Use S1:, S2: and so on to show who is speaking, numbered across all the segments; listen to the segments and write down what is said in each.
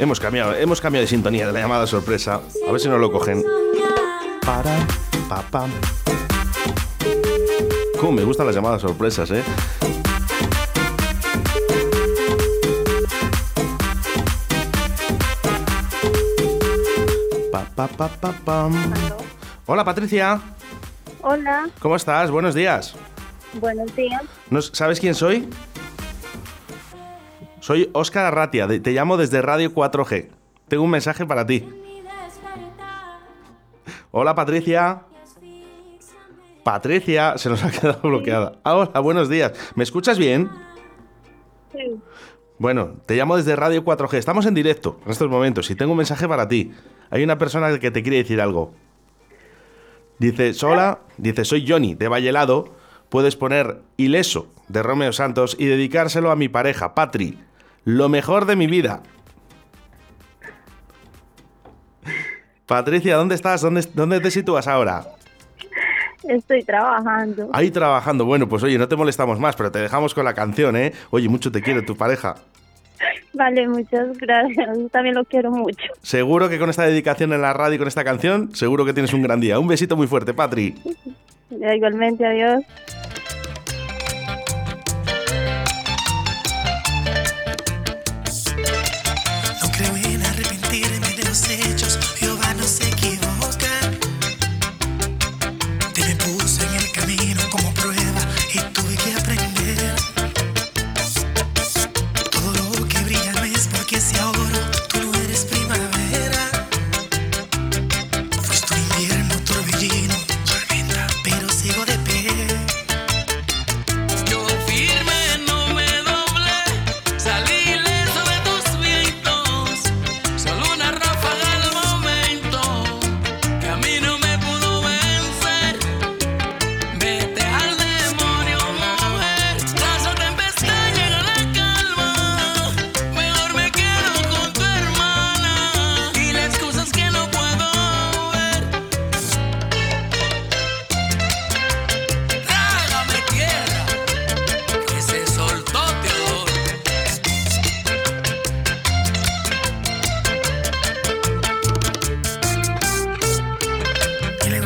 S1: Hemos cambiado, hemos cambiado de sintonía de la llamada sorpresa. A ver si nos lo cogen. Para, pa, pam. Cómo me gustan las llamadas sorpresas, ¿eh? Pa, pa, pa, pa, pam. Hola Patricia,
S2: Hola,
S1: ¿cómo estás? Buenos días.
S2: buenos días.
S1: ¿No- ¿Sabes quién soy? Soy Óscar Arratia, te llamo desde Radio 4G. Tengo un mensaje para ti. Hola Patricia. Patricia, se nos ha quedado bloqueada. Ah, Hola, buenos días. ¿Me escuchas bien?
S2: Sí,
S1: Bueno, te llamo desde Radio 4G. Estamos en directo en estos momentos y tengo un mensaje para ti. Hay una persona que te quiere decir algo. Dice, hola, dice, soy Johnny de Vallelado. Puedes poner Ileso de Romeo Santos y dedicárselo a mi pareja, Patri. Lo mejor de mi vida. Patricia, ¿dónde estás? ¿Dónde, dónde te sitúas ahora?
S2: estoy trabajando.
S1: Ahí trabajando. Bueno, pues oye, no te molestamos más, pero te dejamos con la canción, ¿eh? Oye, mucho te quiere tu pareja.
S2: Vale, muchas gracias. Yo también lo quiero mucho.
S1: Seguro que con esta dedicación en la radio y con esta canción, seguro que tienes un gran día. Un besito muy fuerte, Patri.
S2: Igualmente, adiós.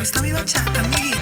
S3: Gusta mi bachata, amiguita.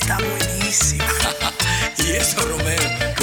S3: está buenísima. y eso, Romeo.